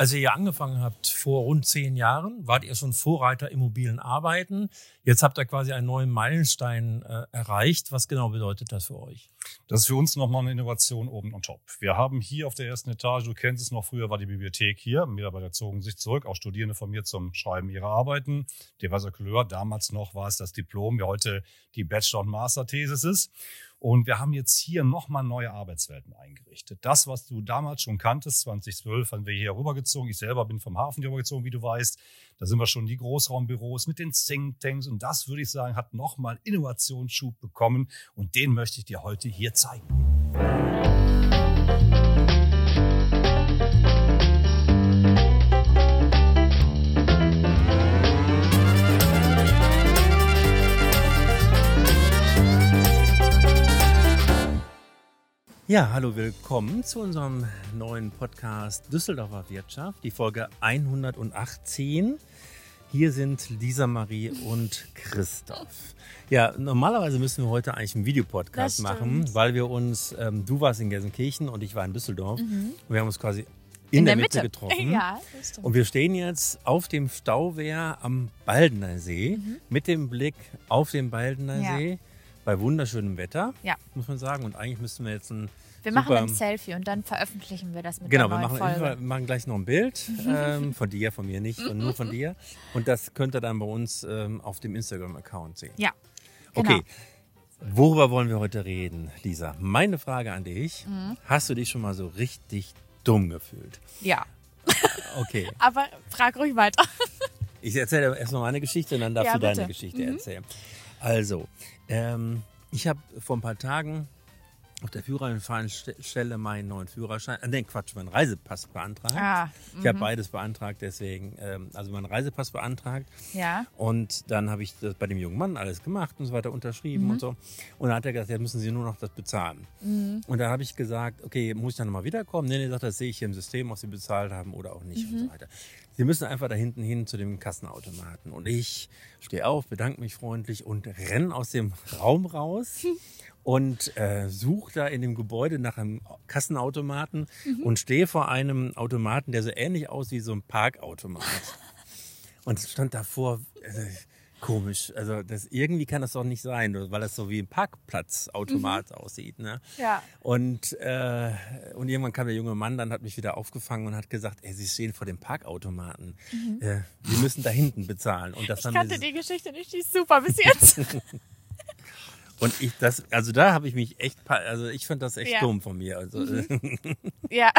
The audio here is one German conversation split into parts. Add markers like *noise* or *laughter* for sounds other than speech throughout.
Als ihr angefangen habt, vor rund zehn Jahren, wart ihr schon Vorreiter im mobilen Arbeiten. Jetzt habt ihr quasi einen neuen Meilenstein äh, erreicht. Was genau bedeutet das für euch? Das ist für uns nochmal eine Innovation oben on top. Wir haben hier auf der ersten Etage, du kennst es noch, früher war die Bibliothek hier. Mitarbeiter zogen sich zurück, auch Studierende von mir zum Schreiben ihrer Arbeiten. Diverser Couleur. Damals noch war es das Diplom, wie heute die Bachelor- und Master-Thesis ist. Und wir haben jetzt hier nochmal neue Arbeitswelten eingerichtet. Das, was du damals schon kanntest, 2012 haben wir hier rübergezogen. Ich selber bin vom Hafen hier rübergezogen, wie du weißt. Da sind wir schon die Großraumbüros mit den Thinktanks. Und das, würde ich sagen, hat nochmal Innovationsschub bekommen. Und den möchte ich dir heute hier zeigen. Ja, hallo, willkommen zu unserem neuen Podcast Düsseldorfer Wirtschaft, die Folge 118. Hier sind Lisa Marie und Christoph. Ja, normalerweise müssen wir heute eigentlich einen Videopodcast machen, weil wir uns, ähm, du warst in Gelsenkirchen und ich war in Düsseldorf. Mhm. Und wir haben uns quasi in, in der, der, Mitte, Mitte getroffen. Ja, das stimmt. Und wir stehen jetzt auf dem Stauwehr am Baldener See mhm. mit dem Blick auf den Baldener ja. See bei wunderschönem Wetter, ja. muss man sagen. Und eigentlich müssten wir jetzt ein wir machen ein Selfie und dann veröffentlichen wir das mit genau, der neuen wir machen, Folge. wir machen gleich noch ein Bild ähm, von dir, von mir nicht, nur von dir. Und das könnt ihr dann bei uns ähm, auf dem Instagram-Account sehen. Ja. Genau. Okay. Worüber wollen wir heute reden, Lisa? Meine Frage an dich. Mhm. Hast du dich schon mal so richtig dumm gefühlt? Ja. *laughs* Okay. Aber frag ruhig weiter. ich erzähle erst mal meine Geschichte und dann darfst ja, du deine Geschichte mhm. erzählen. Also, ähm, ich habe vor ein paar Tagen auf der Führerscheinstelle meinen neuen Führerschein, äh, nee, Quatsch, meinen Reisepass beantragt. Ah, ich habe mhm. beides beantragt, deswegen, ähm, also meinen Reisepass beantragt. Ja. Und dann habe ich das bei dem jungen Mann alles gemacht und so weiter unterschrieben mhm. und so. Und dann hat er gesagt, ja, müssen Sie nur noch das bezahlen. Mhm. Und dann habe ich gesagt, okay, muss ich dann nochmal wiederkommen? Nee, nee, sagt, das sehe ich hier im System, ob Sie bezahlt haben oder auch nicht und so mhm. weiter. Sie müssen einfach da hinten hin zu dem Kassenautomaten. Und ich stehe auf, bedanke mich freundlich und renne aus dem Raum raus. *laughs* und äh, suche da in dem Gebäude nach einem Kassenautomaten mhm. und stehe vor einem Automaten, der so ähnlich aussieht wie so ein Parkautomat. *laughs* und stand davor, äh, komisch. Also das, irgendwie kann das doch nicht sein, weil das so wie ein Parkplatzautomat mhm. aussieht. Ne? Ja. Und, äh, und irgendwann kam der junge Mann, dann hat mich wieder aufgefangen und hat gesagt, ey, Sie stehen vor dem Parkautomaten. Mhm. Äh, wir müssen da hinten bezahlen. Und das ich kannte die Geschichte nicht, die ist super bis jetzt. *laughs* *laughs* Und ich das, also da habe ich mich echt, also ich fand das echt ja. dumm von mir. Also, mhm. *laughs* ja.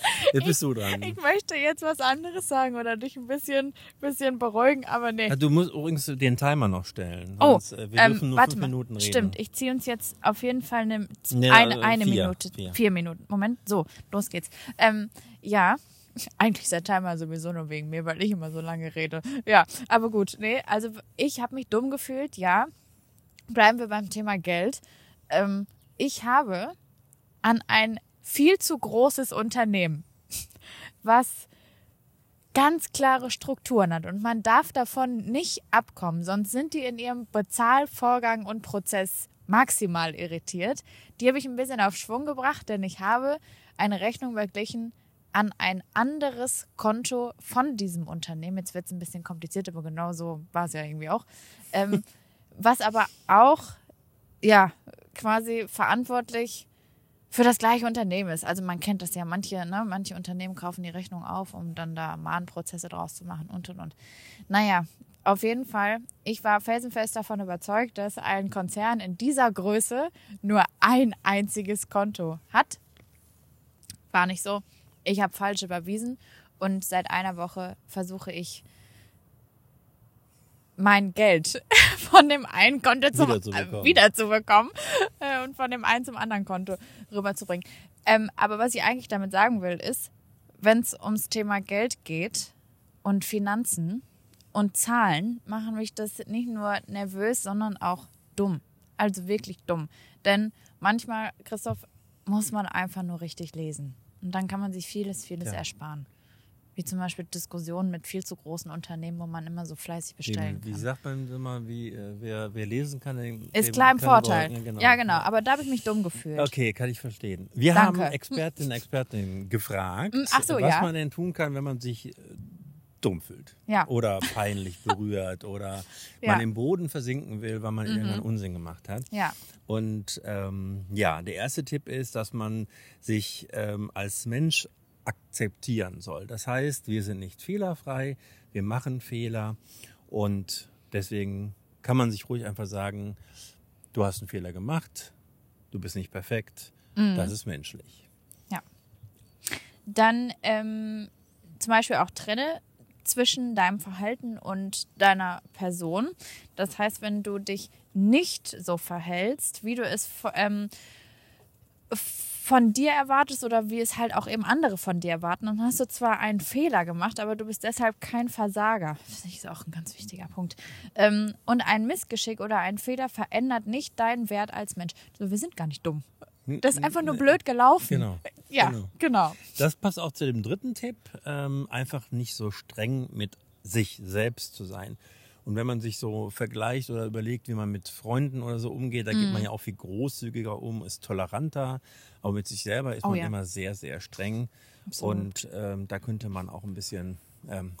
*laughs* Jetzt bist du dran. Ich möchte jetzt was anderes sagen oder dich ein bisschen, bisschen beruhigen, aber nee. du musst übrigens den Timer noch stellen. Oh, sonst, äh, wir ähm, dürfen nur warte fünf mal. Minuten reden. Stimmt, ich ziehe uns jetzt auf jeden Fall eine, eine, also eine vier, Minute, vier. vier. Minuten. Moment, so, los geht's. Ähm, ja, *laughs* eigentlich ist der Timer sowieso nur wegen mir, weil ich immer so lange rede. Ja, aber gut, nee, also ich habe mich dumm gefühlt, ja bleiben wir beim Thema Geld. Ähm, ich habe an ein viel zu großes Unternehmen, was ganz klare Strukturen hat und man darf davon nicht abkommen, sonst sind die in ihrem Bezahlvorgang und Prozess maximal irritiert. Die habe ich ein bisschen auf Schwung gebracht, denn ich habe eine Rechnung verglichen an ein anderes Konto von diesem Unternehmen. Jetzt wird es ein bisschen kompliziert, aber genau so war es ja irgendwie auch. Ähm, was aber auch ja quasi verantwortlich für das gleiche Unternehmen ist. Also man kennt das ja, manche, ne, manche Unternehmen kaufen die Rechnung auf, um dann da Mahnprozesse draus zu machen und und und. Naja, auf jeden Fall, ich war felsenfest davon überzeugt, dass ein Konzern in dieser Größe nur ein einziges Konto hat. War nicht so. Ich habe falsch überwiesen und seit einer Woche versuche ich mein Geld *laughs* von dem einen Konto zum wiederzubekommen, wiederzubekommen äh, und von dem einen zum anderen Konto rüberzubringen. Ähm, aber was ich eigentlich damit sagen will, ist, wenn es ums Thema Geld geht und Finanzen und Zahlen, machen mich das nicht nur nervös, sondern auch dumm. Also wirklich dumm. Denn manchmal, Christoph, muss man einfach nur richtig lesen. Und dann kann man sich vieles, vieles ja. ersparen. Wie zum Beispiel Diskussionen mit viel zu großen Unternehmen, wo man immer so fleißig bestellen wie, kann. Wie sagt man immer, wie, äh, wer, wer lesen kann, ist klar im Vorteil. Ja genau. ja, genau. Aber da habe ich mich dumm gefühlt. Okay, kann ich verstehen. Wir Danke. haben Expertinnen und Expertinnen gefragt, hm, so, was ja. man denn tun kann, wenn man sich äh, dumm fühlt. Ja. Oder peinlich *laughs* berührt oder ja. man im Boden versinken will, weil man mhm. irgendeinen Unsinn gemacht hat. Ja. Und ähm, ja, der erste Tipp ist, dass man sich ähm, als Mensch akzeptieren soll. Das heißt, wir sind nicht fehlerfrei, wir machen Fehler und deswegen kann man sich ruhig einfach sagen, du hast einen Fehler gemacht, du bist nicht perfekt, mhm. das ist menschlich. Ja. Dann ähm, zum Beispiel auch trenne zwischen deinem Verhalten und deiner Person. Das heißt, wenn du dich nicht so verhältst, wie du es ähm, von dir erwartest oder wie es halt auch eben andere von dir erwarten, dann hast du zwar einen Fehler gemacht, aber du bist deshalb kein Versager. Das ist auch ein ganz wichtiger Punkt. Ähm, und ein Missgeschick oder ein Fehler verändert nicht deinen Wert als Mensch. Also wir sind gar nicht dumm. Das ist einfach nur blöd gelaufen. Genau. Ja, genau. genau. Das passt auch zu dem dritten Tipp. Ähm, einfach nicht so streng mit sich selbst zu sein. Und wenn man sich so vergleicht oder überlegt, wie man mit Freunden oder so umgeht, da mm. geht man mhm. ja auch viel großzügiger um, ist toleranter. Aber mit sich selber ist oh, man ja. immer sehr, sehr streng. Absolut. Und ähm, da könnte man auch ein bisschen ähm,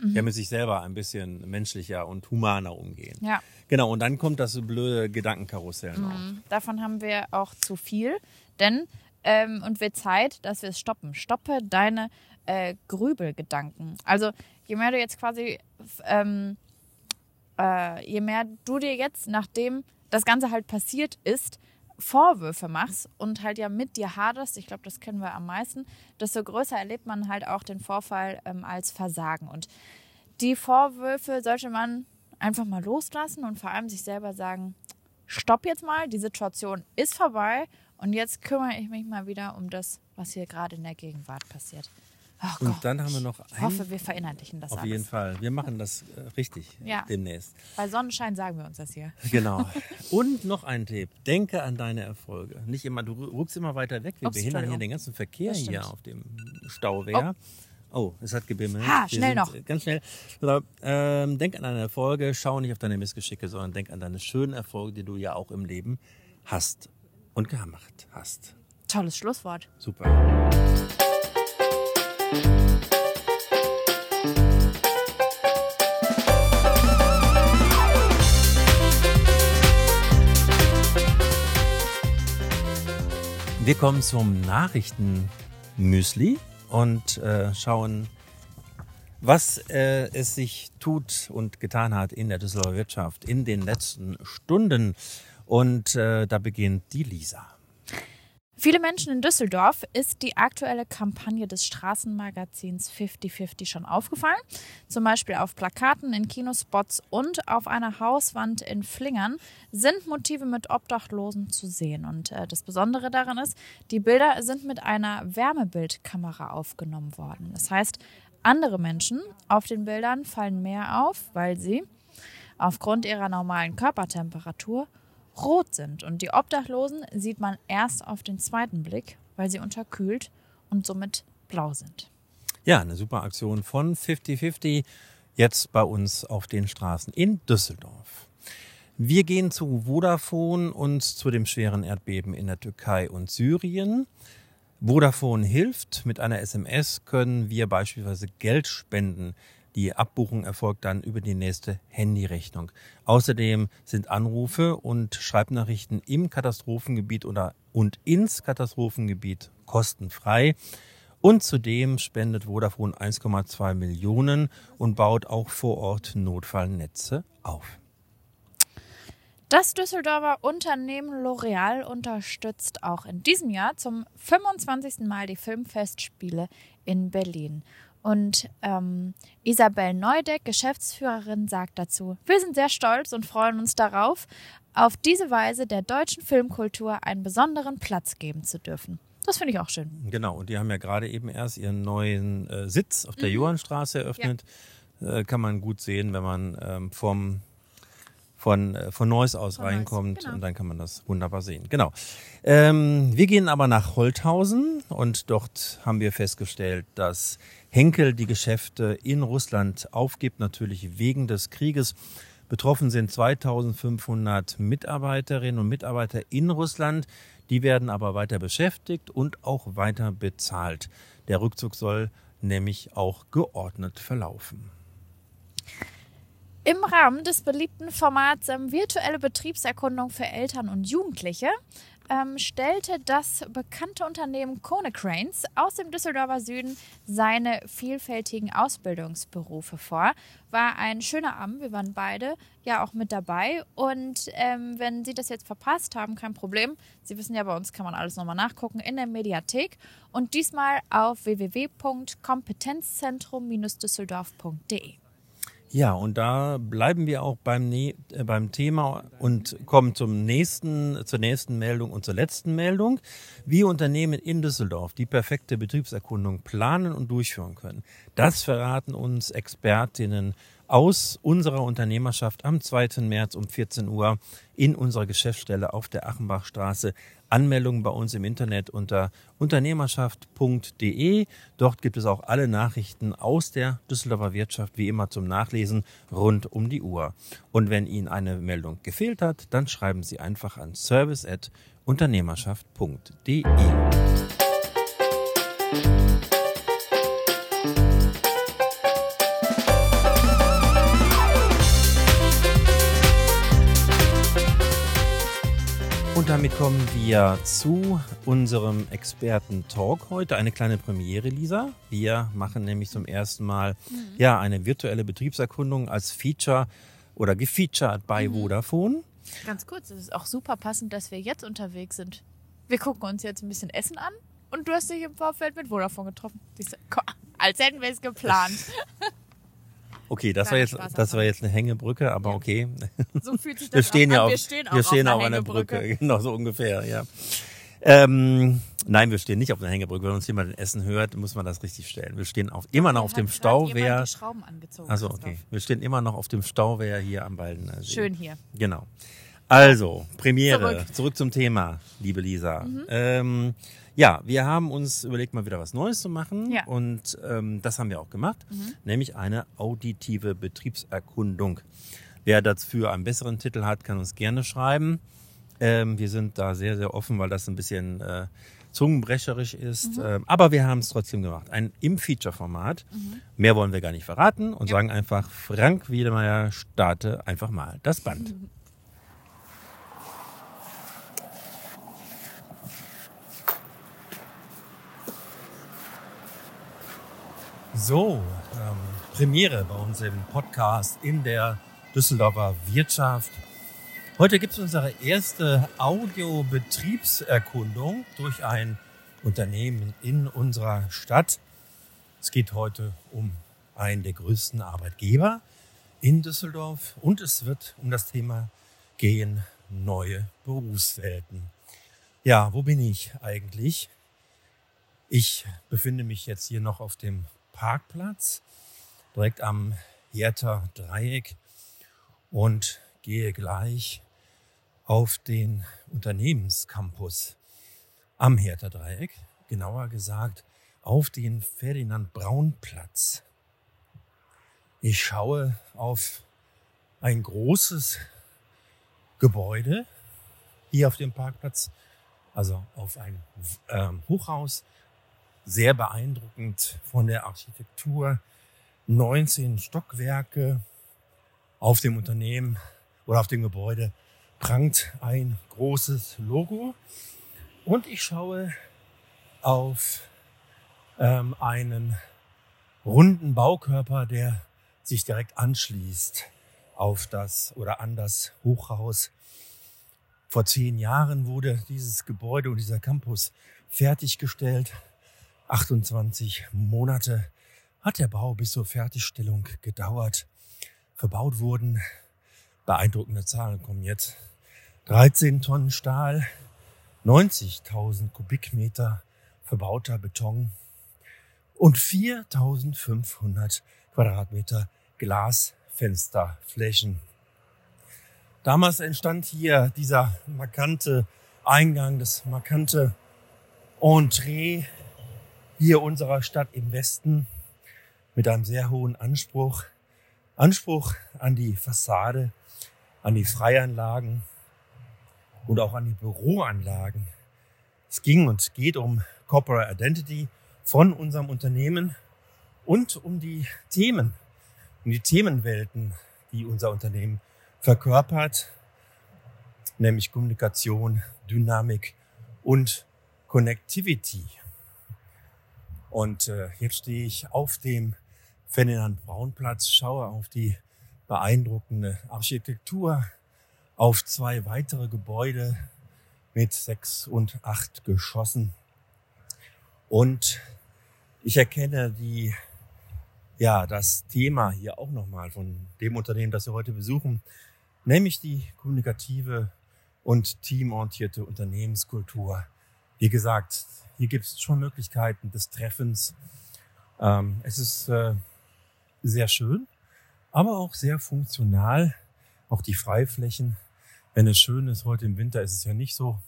mhm. ja mit sich selber ein bisschen menschlicher und humaner umgehen. Ja. Genau, und dann kommt das blöde Gedankenkarussell noch. Mhm. Davon haben wir auch zu viel, denn ähm, und wird Zeit, dass wir es stoppen. Stoppe deine äh, Grübelgedanken. Also je mehr du jetzt quasi, ähm, äh, je mehr du dir jetzt, nachdem das Ganze halt passiert ist, Vorwürfe machst und halt ja mit dir haderst, ich glaube, das kennen wir am meisten, desto größer erlebt man halt auch den Vorfall ähm, als Versagen. Und die Vorwürfe sollte man einfach mal loslassen und vor allem sich selber sagen, stopp jetzt mal, die Situation ist vorbei und jetzt kümmere ich mich mal wieder um das, was hier gerade in der Gegenwart passiert. Oh und dann haben wir noch Ich hoffe, wir verinnerlichen das Auf alles. jeden Fall. Wir machen das äh, richtig ja. demnächst. Bei Sonnenschein sagen wir uns das hier. *laughs* Genau. Und noch ein Tipp. Denke an deine Erfolge. Nicht immer, du rückst immer weiter weg. Wir Ups, behindern hier den ganzen Verkehr hier auf dem Stauwehr. Oh. oh es hat gebimmelt. Ha, schnell noch. Ganz schnell. Ähm, denk an deine Erfolge. Schau nicht auf deine Missgeschicke, sondern denk an deine schönen Erfolge, die du ja auch im Leben hast und gemacht hast. Tolles Schlusswort. Super. Wir kommen zum Nachrichtenmüsli und äh, schauen, was äh, es sich tut und getan hat in der Düsseldorfer Wirtschaft in den letzten Stunden. Und äh, da beginnt die Lisa. Viele Menschen in Düsseldorf ist die aktuelle Kampagne des Straßenmagazins 5050 schon aufgefallen. Zum Beispiel auf Plakaten, in Kinospots und auf einer Hauswand in Flingern sind Motive mit Obdachlosen zu sehen. Und äh, das Besondere daran ist, die Bilder sind mit einer Wärmebildkamera aufgenommen worden. Das heißt, andere Menschen auf den Bildern fallen mehr auf, weil sie aufgrund ihrer normalen Körpertemperatur rot sind. Und die Obdachlosen sieht man erst auf den zweiten Blick, weil sie unterkühlt und somit blau sind. Ja, eine super Aktion von 5050 jetzt bei uns auf den Straßen in Düsseldorf. Wir gehen zu Vodafone und zu dem schweren Erdbeben in der Türkei und Syrien. Vodafone hilft. Mit einer SMS können wir beispielsweise Geld spenden. Die Abbuchung erfolgt dann über die nächste Handyrechnung. Außerdem sind Anrufe und Schreibnachrichten im Katastrophengebiet oder und ins Katastrophengebiet kostenfrei. Und zudem spendet Vodafone 1,2 Millionen und baut auch vor Ort Notfallnetze auf. Das Düsseldorfer Unternehmen L'Oreal unterstützt auch in diesem Jahr zum 25. Mal die Filmfestspiele in Berlin. Und ähm, Isabel Neudeck, Geschäftsführerin, sagt dazu, wir sind sehr stolz und freuen uns darauf, auf diese Weise der deutschen Filmkultur einen besonderen Platz geben zu dürfen. Das finde ich auch schön. Genau, und die haben ja gerade eben erst ihren neuen äh, Sitz auf der mhm. Johannstraße eröffnet. Ja. Äh, kann man gut sehen, wenn man ähm, vom von, äh, von Neuss aus von reinkommt Neuss, genau. und dann kann man das wunderbar sehen. Genau. Ähm, wir gehen aber nach Holthausen und dort haben wir festgestellt, dass Henkel die Geschäfte in Russland aufgibt, natürlich wegen des Krieges. Betroffen sind 2500 Mitarbeiterinnen und Mitarbeiter in Russland. Die werden aber weiter beschäftigt und auch weiter bezahlt. Der Rückzug soll nämlich auch geordnet verlaufen. Im Rahmen des beliebten Formats ähm, Virtuelle Betriebserkundung für Eltern und Jugendliche ähm, stellte das bekannte Unternehmen Konecranes aus dem Düsseldorfer Süden seine vielfältigen Ausbildungsberufe vor. War ein schöner Abend, wir waren beide ja auch mit dabei. Und ähm, wenn Sie das jetzt verpasst haben, kein Problem. Sie wissen ja, bei uns kann man alles nochmal nachgucken in der Mediathek und diesmal auf www.kompetenzzentrum-düsseldorf.de. Ja, und da bleiben wir auch beim, ne äh, beim Thema und kommen zum nächsten, zur nächsten Meldung und zur letzten Meldung. Wie Unternehmen in Düsseldorf die perfekte Betriebserkundung planen und durchführen können. Das verraten uns Expertinnen aus unserer Unternehmerschaft am 2. März um 14 Uhr in unserer Geschäftsstelle auf der Achenbachstraße. Anmeldungen bei uns im Internet unter unternehmerschaft.de. Dort gibt es auch alle Nachrichten aus der Düsseldorfer Wirtschaft wie immer zum Nachlesen rund um die Uhr. Und wenn Ihnen eine Meldung gefehlt hat, dann schreiben Sie einfach an service@unternehmerschaft.de. damit kommen wir zu unserem Experten-Talk heute. Eine kleine Premiere, Lisa. Wir machen nämlich zum ersten Mal mhm. ja, eine virtuelle Betriebserkundung als Feature oder gefeatured bei mhm. Vodafone. Ganz kurz, es ist auch super passend, dass wir jetzt unterwegs sind. Wir gucken uns jetzt ein bisschen Essen an und du hast dich im Vorfeld mit Vodafone getroffen. Als hätten wir es geplant. *laughs* Okay, das war jetzt, das war jetzt eine Hängebrücke, aber okay. *laughs* So fühlt sich das wir stehen ja auf, wir stehen, wir stehen auf, einer Brücke. *laughs* Genau, so ungefähr, ja. Ähm, nein, wir stehen nicht auf einer Hängebrücke. Wenn uns jemand Essen hört, muss man das richtig stellen. Wir stehen auf, immer noch auf dem Stauwehr. Also okay, wir stehen immer noch auf dem Stauwehr hier am Baldener See. Schön hier. Genau. Also, Premiere, zurück, zurück zum Thema, liebe Lisa. Mhm. Ähm, ja, wir haben uns überlegt, mal wieder was Neues zu machen. Ja. Und ähm, das haben wir auch gemacht, mhm. nämlich eine auditive Betriebserkundung. Wer dafür einen besseren Titel hat, kann uns gerne schreiben. Ähm, wir sind da sehr, sehr offen, weil das ein bisschen äh, zungenbrecherisch ist. Mhm. Ähm, aber wir haben es trotzdem gemacht. Ein im Feature-Format. Mhm. Mehr wollen wir gar nicht verraten und ja. sagen einfach, Frank Wiedemeyer, starte einfach mal das Band. *laughs* So, ähm, Premiere bei uns im Podcast in der Düsseldorfer Wirtschaft. Heute gibt es unsere erste Audiobetriebserkundung durch ein Unternehmen in unserer Stadt. Es geht heute um einen der größten Arbeitgeber in Düsseldorf und es wird um das Thema gehen neue Berufswelten. Ja, wo bin ich eigentlich? Ich befinde mich jetzt hier noch auf dem Parkplatz direkt am Hertha Dreieck und gehe gleich auf den Unternehmenscampus am Hertha Dreieck, genauer gesagt auf den Ferdinand Braun Platz. Ich schaue auf ein großes Gebäude hier auf dem Parkplatz, also auf ein ähm, Hochhaus sehr beeindruckend von der Architektur. 19 Stockwerke auf dem Unternehmen oder auf dem Gebäude prangt ein großes Logo. Und ich schaue auf ähm, einen runden Baukörper, der sich direkt anschließt auf das oder an das Hochhaus. Vor zehn Jahren wurde dieses Gebäude und dieser Campus fertiggestellt. 28 Monate hat der Bau bis zur Fertigstellung gedauert. Verbaut wurden, beeindruckende Zahlen kommen jetzt, 13 Tonnen Stahl, 90.000 Kubikmeter verbauter Beton und 4.500 Quadratmeter Glasfensterflächen. Damals entstand hier dieser markante Eingang, das markante Entree hier unserer Stadt im Westen mit einem sehr hohen Anspruch. Anspruch an die Fassade, an die Freianlagen und auch an die Büroanlagen. Es ging und geht um Corporate Identity von unserem Unternehmen und um die Themen, um die Themenwelten, die unser Unternehmen verkörpert, nämlich Kommunikation, Dynamik und Connectivity. Und äh, jetzt stehe ich auf dem Ferdinand Braun Platz, schaue auf die beeindruckende Architektur, auf zwei weitere Gebäude mit sechs und acht Geschossen. Und ich erkenne die, ja, das Thema hier auch nochmal von dem Unternehmen, das wir heute besuchen, nämlich die kommunikative und teamorientierte Unternehmenskultur. Wie gesagt, hier gibt es schon Möglichkeiten des Treffens. Ähm, es ist äh, sehr schön, aber auch sehr funktional. Auch die Freiflächen. Wenn es schön ist, heute im Winter ist es ja nicht so,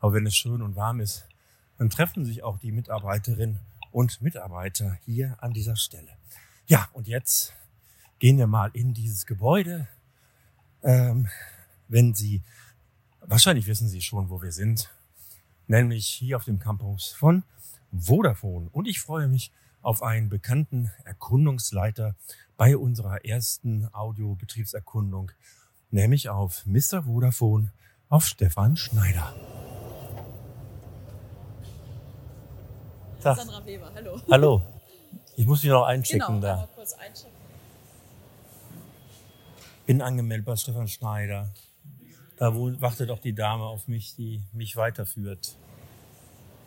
aber wenn es schön und warm ist, dann treffen sich auch die Mitarbeiterinnen und Mitarbeiter hier an dieser Stelle. Ja, und jetzt gehen wir mal in dieses Gebäude. Ähm, wenn Sie, wahrscheinlich wissen Sie schon, wo wir sind, nämlich hier auf dem Campus von Vodafone. Und ich freue mich auf einen bekannten Erkundungsleiter bei unserer ersten Audiobetriebserkundung, nämlich auf Mr. Vodafone, auf Stefan Schneider. Tag. Sandra Weber, hallo. Hallo. Ich muss mich noch einschicken genau, da. Kurz einschicken. Bin angemeldet bei Stefan Schneider. Da wartet auch die Dame auf mich, die mich weiterführt.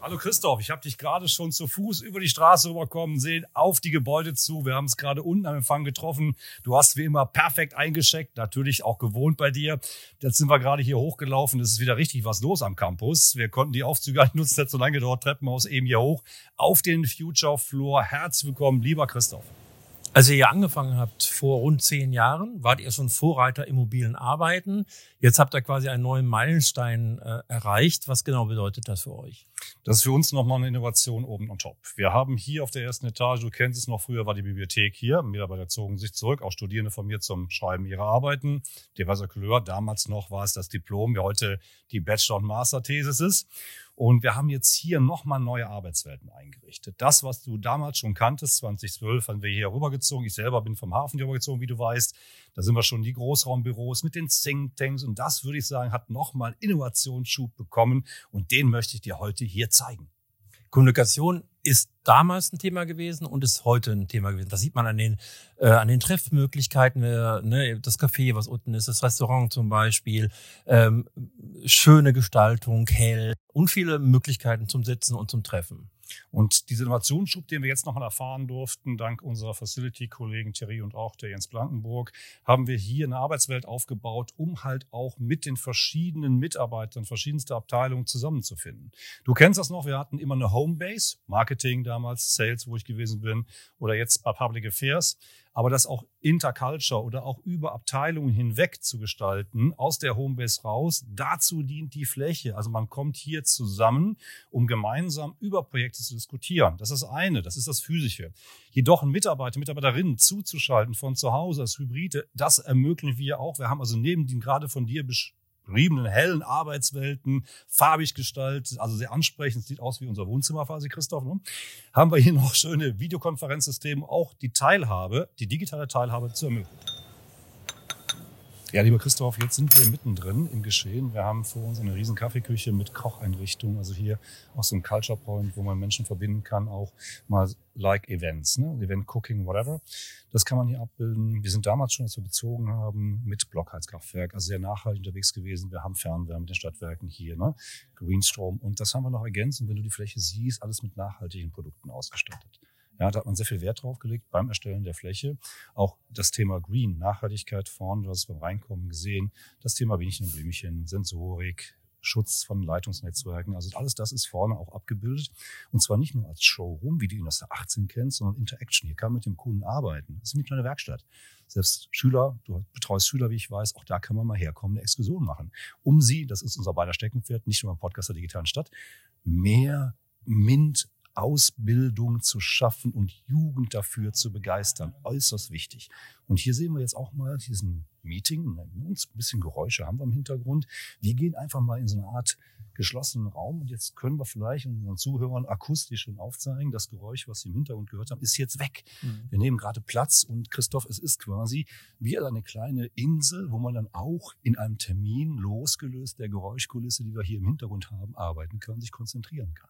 Hallo Christoph, ich habe dich gerade schon zu Fuß über die Straße rüberkommen sehen, auf die Gebäude zu. Wir haben es gerade unten am Empfang getroffen. Du hast wie immer perfekt eingeschickt, natürlich auch gewohnt bei dir. Jetzt sind wir gerade hier hochgelaufen. Es ist wieder richtig was los am Campus. Wir konnten die Aufzüge *laughs* nicht nutzen, nicht so lange gedauert, Treppenhaus eben hier hoch auf den Future Floor. Herzlich willkommen, lieber Christoph. Als ihr hier angefangen habt, vor rund zehn Jahren, wart ihr schon Vorreiter im mobilen Arbeiten. Jetzt habt ihr quasi einen neuen Meilenstein äh, erreicht. Was genau bedeutet das für euch? Das ist für uns nochmal eine Innovation oben on top. Wir haben hier auf der ersten Etage, du kennst es noch, früher war die Bibliothek hier. Mitarbeiter zogen sich zurück, auch Studierende von mir zum Schreiben ihrer Arbeiten. Diverser Couleur. Damals noch war es das Diplom, wie heute die Bachelor- und Master-Thesis ist. Und wir haben jetzt hier nochmal neue Arbeitswelten eingerichtet. Das, was du damals schon kanntest, 2012, haben wir hier rübergezogen. Ich selber bin vom Hafen hier rübergezogen, wie du weißt. Da sind wir schon die Großraumbüros mit den Thinktanks. Und das, würde ich sagen, hat nochmal Innovationsschub bekommen. Und den möchte ich dir heute hier zeigen. Kommunikation ist damals ein Thema gewesen und ist heute ein Thema gewesen. Das sieht man an den, äh, an den Treffmöglichkeiten, äh, ne, das Café, was unten ist, das Restaurant zum Beispiel, ähm, schöne Gestaltung, hell und viele Möglichkeiten zum Sitzen und zum Treffen. Und dieser Innovationsschub, den wir jetzt nochmal erfahren durften, dank unserer Facility-Kollegen Thierry und auch der Jens Blankenburg, haben wir hier eine Arbeitswelt aufgebaut, um halt auch mit den verschiedenen Mitarbeitern verschiedenster Abteilungen zusammenzufinden. Du kennst das noch, wir hatten immer eine Homebase, Marketing damals, Sales, wo ich gewesen bin, oder jetzt bei Public Affairs aber das auch interculture oder auch über Abteilungen hinweg zu gestalten, aus der Homebase raus. Dazu dient die Fläche. Also man kommt hier zusammen, um gemeinsam über Projekte zu diskutieren. Das ist das eine, das ist das Physische. Jedoch Mitarbeiter, Mitarbeiterinnen zuzuschalten von zu Hause als Hybride, das ermöglichen wir auch. Wir haben also neben den gerade von dir hellen Arbeitswelten, farbig gestaltet, also sehr ansprechend, sieht aus wie unser Wohnzimmer quasi, Christoph, ne? haben wir hier noch schöne Videokonferenzsysteme, auch die Teilhabe, die digitale Teilhabe zu ermöglichen. Ja, lieber Christoph, jetzt sind wir mittendrin im Geschehen. Wir haben vor uns eine riesen Kaffeeküche mit Kocheinrichtung, also hier auch so ein Culture Point, wo man Menschen verbinden kann, auch mal like Events, ne? Event Cooking, whatever. Das kann man hier abbilden. Wir sind damals schon, als wir bezogen haben, mit Blockheizkraftwerk, also sehr nachhaltig unterwegs gewesen. Wir haben Fernwärme mit den Stadtwerken hier, ne? Greenstrom. Und das haben wir noch ergänzt. Und wenn du die Fläche siehst, alles mit nachhaltigen Produkten ausgestattet. Ja, da hat man sehr viel Wert drauf gelegt beim Erstellen der Fläche. Auch das Thema Green, Nachhaltigkeit vorne, du hast es beim Reinkommen gesehen. Das Thema Bienchen und Blümchen, Sensorik, Schutz von Leitungsnetzwerken. Also alles das ist vorne auch abgebildet. Und zwar nicht nur als Showroom, wie du ihn aus der 18 kennst, sondern Interaction. Hier kann man mit dem Kunden arbeiten. Das ist eine Werkstatt. Selbst Schüler, du betreust Schüler, wie ich weiß, auch da kann man mal herkommen, eine Exkursion machen. Um sie, das ist unser beider Steckenpferd, nicht nur im Podcast der digitalen Stadt, mehr MINT Ausbildung zu schaffen und Jugend dafür zu begeistern. Äußerst wichtig. Und hier sehen wir jetzt auch mal diesen Meeting. Ein bisschen Geräusche haben wir im Hintergrund. Wir gehen einfach mal in so eine Art geschlossenen Raum und jetzt können wir vielleicht unseren Zuhörern akustisch schon aufzeigen, das Geräusch, was sie im Hintergrund gehört haben, ist jetzt weg. Mhm. Wir nehmen gerade Platz und Christoph, es ist quasi wie eine kleine Insel, wo man dann auch in einem Termin losgelöst der Geräuschkulisse, die wir hier im Hintergrund haben, arbeiten kann, sich konzentrieren kann.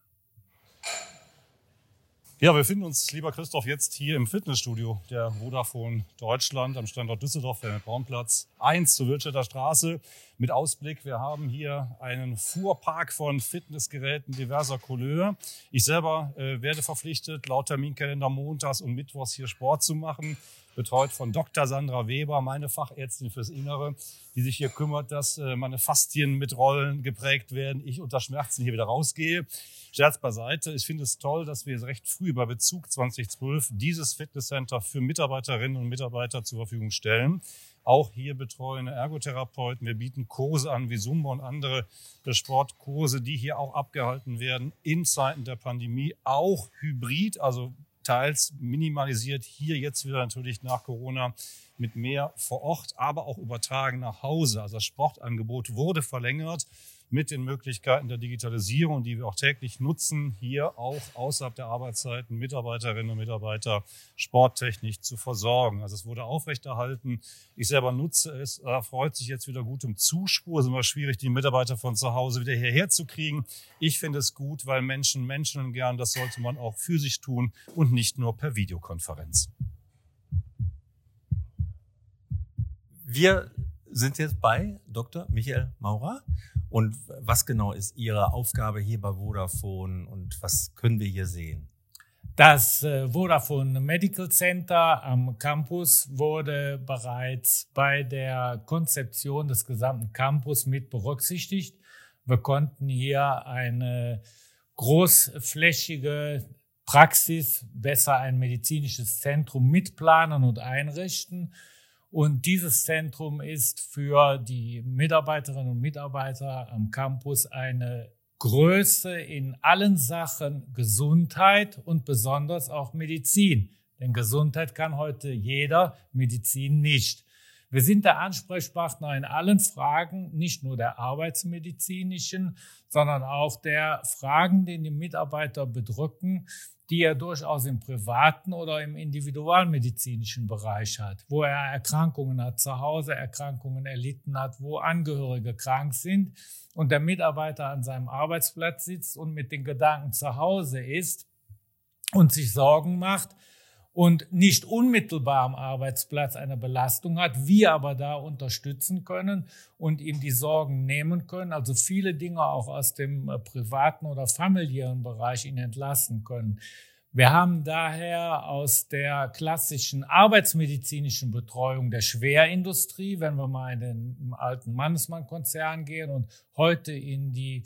Ja, wir finden uns, lieber Christoph, jetzt hier im Fitnessstudio der Vodafone Deutschland am Standort Düsseldorf, der Baumplatz 1 zur Wirtschafter Straße mit Ausblick. Wir haben hier einen Fuhrpark von Fitnessgeräten diverser Couleur. Ich selber äh, werde verpflichtet, laut Terminkalender montags und mittwochs hier Sport zu machen betreut von Dr. Sandra Weber, meine Fachärztin fürs Innere, die sich hier kümmert, dass äh, meine Faszien mit Rollen geprägt werden, ich unter Schmerzen hier wieder rausgehe. Scherz beiseite. Ich finde es toll, dass wir recht früh bei Bezug 2012 dieses Fitnesscenter für Mitarbeiterinnen und Mitarbeiter zur Verfügung stellen. Auch hier betreuen Ergotherapeuten. Wir bieten Kurse an wie Zumba und andere Sportkurse, die hier auch abgehalten werden in Zeiten der Pandemie. Auch hybrid, also teils minimalisiert. Hier jetzt wieder natürlich nach Corona mit mehr vor Ort, aber auch übertragen nach Hause. Also das Sportangebot wurde verlängert mit den Möglichkeiten der Digitalisierung, die wir auch täglich nutzen, hier auch außerhalb der Arbeitszeiten Mitarbeiterinnen und Mitarbeiter sporttechnisch zu versorgen. Also es wurde aufrechterhalten. Ich selber nutze es, freut sich jetzt wieder gutem Zuspur. Es ist immer schwierig, die Mitarbeiter von zu Hause wieder hierher zu kriegen. Ich finde es gut, weil Menschen Menschen gern, das sollte man auch für sich tun und nicht nur per Videokonferenz. Wir sind jetzt bei Dr. Michael Maurer und was genau ist Ihre Aufgabe hier bei Vodafone und was können wir hier sehen? Das äh, Vodafone Medical Center am Campus wurde bereits bei der Konzeption des gesamten Campus mit berücksichtigt. Wir konnten hier eine großflächige Praxis, besser ein medizinisches Zentrum mitplanen und einrichten. Und dieses Zentrum ist für die Mitarbeiterinnen und Mitarbeiter am Campus eine Größe in allen Sachen Gesundheit und besonders auch Medizin. Denn Gesundheit kann heute jeder, Medizin nicht. Wir sind der Ansprechpartner in allen Fragen, nicht nur der arbeitsmedizinischen, sondern auch der Fragen, die die Mitarbeiter bedrücken, die er durchaus im privaten oder im individualmedizinischen Bereich hat, wo er Erkrankungen hat, zu Hause Erkrankungen erlitten hat, wo Angehörige krank sind und der Mitarbeiter an seinem Arbeitsplatz sitzt und mit den Gedanken zu Hause ist und sich Sorgen macht, und nicht unmittelbar am Arbeitsplatz eine Belastung hat, wir aber da unterstützen können und ihm die Sorgen nehmen können, also viele Dinge auch aus dem äh, privaten oder familiären Bereich ihn entlassen können. Wir haben daher aus der klassischen arbeitsmedizinischen Betreuung der Schwerindustrie, wenn wir mal in den alten Mannesmann-Konzern gehen und heute in die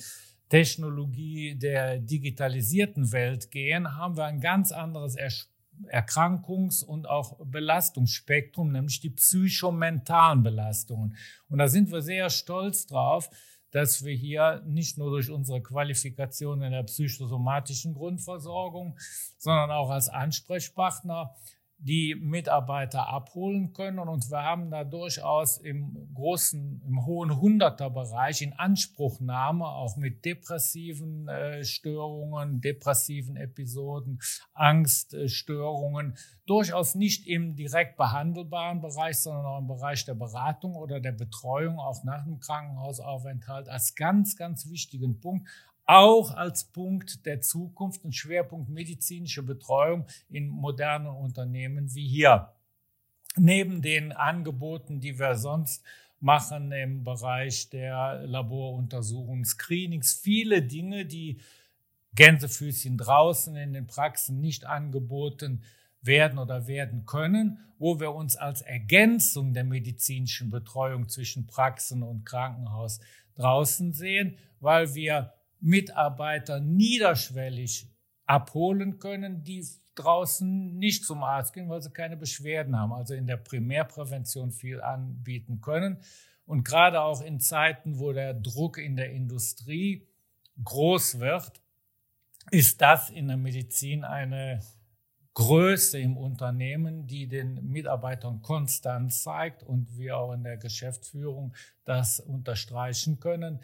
Technologie der digitalisierten Welt gehen, haben wir ein ganz anderes Ersparen Erkrankungs- und auch Belastungsspektrum, nämlich die psychomentalen Belastungen. Und da sind wir sehr stolz drauf, dass wir hier nicht nur durch unsere Qualifikation in der psychosomatischen Grundversorgung, sondern auch als Ansprechpartner die Mitarbeiter abholen können. Und wir haben da durchaus im großen, im hohen Hunderterbereich in Anspruchnahme auch mit depressiven äh, Störungen, depressiven Episoden, Angststörungen, durchaus nicht im direkt behandelbaren Bereich, sondern auch im Bereich der Beratung oder der Betreuung, auch nach dem Krankenhausaufenthalt, als ganz, ganz wichtigen Punkt auch als Punkt der Zukunft und Schwerpunkt medizinische Betreuung in modernen Unternehmen wie hier. Neben den Angeboten, die wir sonst machen im Bereich der Laboruntersuchungen, Screenings, viele Dinge, die Gänsefüßchen draußen in den Praxen nicht angeboten werden oder werden können, wo wir uns als Ergänzung der medizinischen Betreuung zwischen Praxen und Krankenhaus draußen sehen, weil wir Mitarbeiter niederschwellig abholen können, die draußen nicht zum Arzt gehen, weil sie keine Beschwerden haben, also in der Primärprävention viel anbieten können. Und gerade auch in Zeiten, wo der Druck in der Industrie groß wird, ist das in der Medizin eine Größe im Unternehmen, die den Mitarbeitern konstant zeigt und wir auch in der Geschäftsführung das unterstreichen können,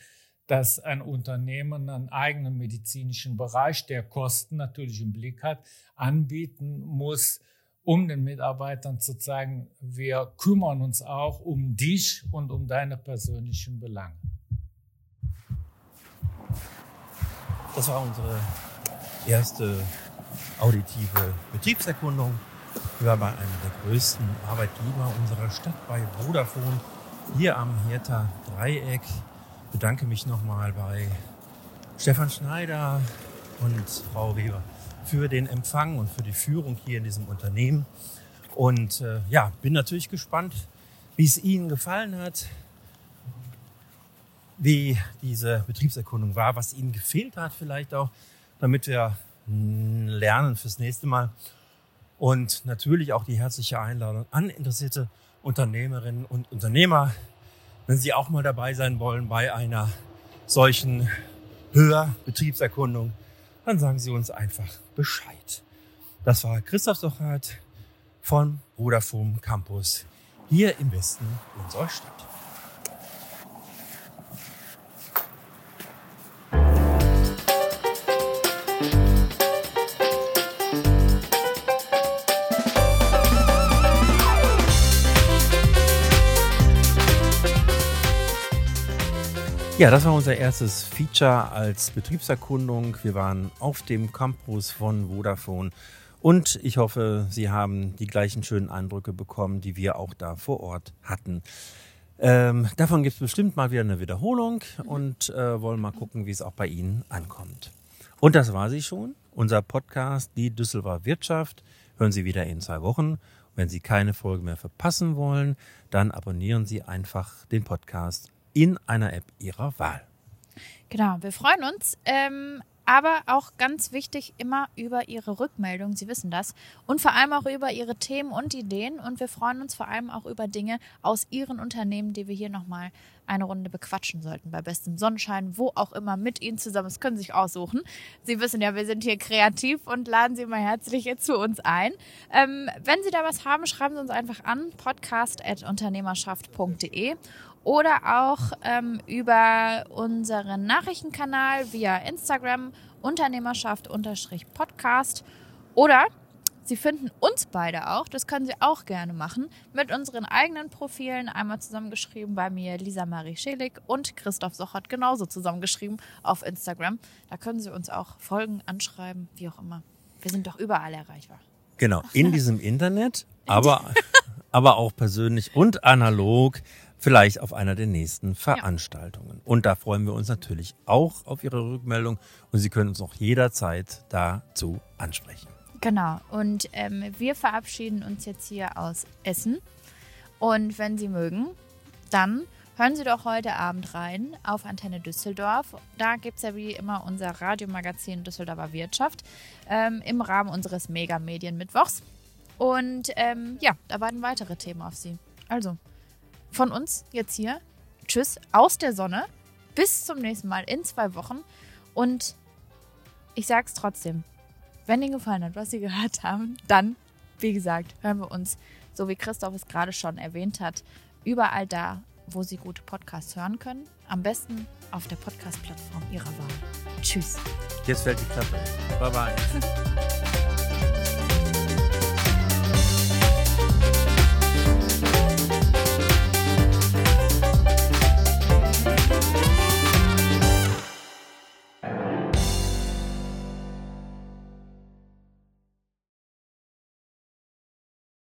dass ein Unternehmen einen eigenen medizinischen Bereich, der Kosten natürlich im Blick hat, anbieten muss, um den Mitarbeitern zu zeigen, wir kümmern uns auch um dich und um deine persönlichen Belange. Das war unsere erste auditive Betriebserkundung. Wir waren bei einem der größten Arbeitgeber unserer Stadt bei Vodafone hier am Hertha Dreieck. Bedanke mich nochmal bei Stefan Schneider und Frau Weber für den Empfang und für die Führung hier in diesem Unternehmen. Und äh, ja, bin natürlich gespannt, wie es Ihnen gefallen hat, wie diese Betriebserkundung war, was Ihnen gefehlt hat vielleicht auch, damit wir lernen fürs nächste Mal. Und natürlich auch die herzliche Einladung an interessierte Unternehmerinnen und Unternehmer, wenn Sie auch mal dabei sein wollen bei einer solchen Hörbetriebserkundung, dann sagen Sie uns einfach Bescheid. Das war Christoph Sochert von Vodafone Campus hier im Westen unserer Stadt. Ja, das war unser erstes Feature als Betriebserkundung. Wir waren auf dem Campus von Vodafone und ich hoffe, Sie haben die gleichen schönen Eindrücke bekommen, die wir auch da vor Ort hatten. Ähm, davon gibt es bestimmt mal wieder eine Wiederholung und äh, wollen mal gucken, wie es auch bei Ihnen ankommt. Und das war sie schon, unser Podcast Die Düsseldorfer Wirtschaft. Hören Sie wieder in zwei Wochen. Wenn Sie keine Folge mehr verpassen wollen, dann abonnieren Sie einfach den Podcast in einer App Ihrer Wahl. Genau, wir freuen uns. Ähm, aber auch ganz wichtig immer über Ihre Rückmeldung. Sie wissen das. Und vor allem auch über Ihre Themen und Ideen. Und wir freuen uns vor allem auch über Dinge aus Ihren Unternehmen, die wir hier nochmal eine Runde bequatschen sollten. Bei bestem Sonnenschein, wo auch immer, mit Ihnen zusammen. Das können Sie sich aussuchen. Sie wissen ja, wir sind hier kreativ und laden Sie mal herzlich jetzt zu uns ein. Ähm, wenn Sie da was haben, schreiben Sie uns einfach an podcast.unternehmerschaft.de oder auch ähm, über unseren Nachrichtenkanal via Instagram Unternehmerschaft-Podcast oder Sie finden uns beide auch, das können Sie auch gerne machen, mit unseren eigenen Profilen, einmal zusammengeschrieben bei mir Lisa Marie Schelig und Christoph Sochert genauso zusammengeschrieben auf Instagram. Da können Sie uns auch folgen, anschreiben, wie auch immer. Wir sind doch überall erreichbar. Genau, in *laughs* diesem Internet, aber, aber auch persönlich und analog vielleicht auf einer der nächsten Veranstaltungen. Ja. Und da freuen wir uns natürlich auch auf Ihre Rückmeldung und Sie können uns auch jederzeit dazu ansprechen. Genau, und ähm, wir verabschieden uns jetzt hier aus Essen. Und wenn Sie mögen, dann hören Sie doch heute Abend rein auf Antenne Düsseldorf. Da gibt es ja wie immer unser Radiomagazin Düsseldorfer Wirtschaft ähm, im Rahmen unseres Mega-Medien-Mittwochs. Und ähm, ja, da warten weitere Themen auf Sie. Also, von uns jetzt hier. Tschüss aus der Sonne. Bis zum nächsten Mal in zwei Wochen. Und ich sag's trotzdem. Wenn Ihnen gefallen hat, was Sie gehört haben, dann, wie gesagt, hören wir uns, so wie Christoph es gerade schon erwähnt hat, überall da, wo Sie gute Podcasts hören können. Am besten auf der Podcast-Plattform Ihrer Wahl. Tschüss. Jetzt fällt die Klappe. Bye bye. *laughs*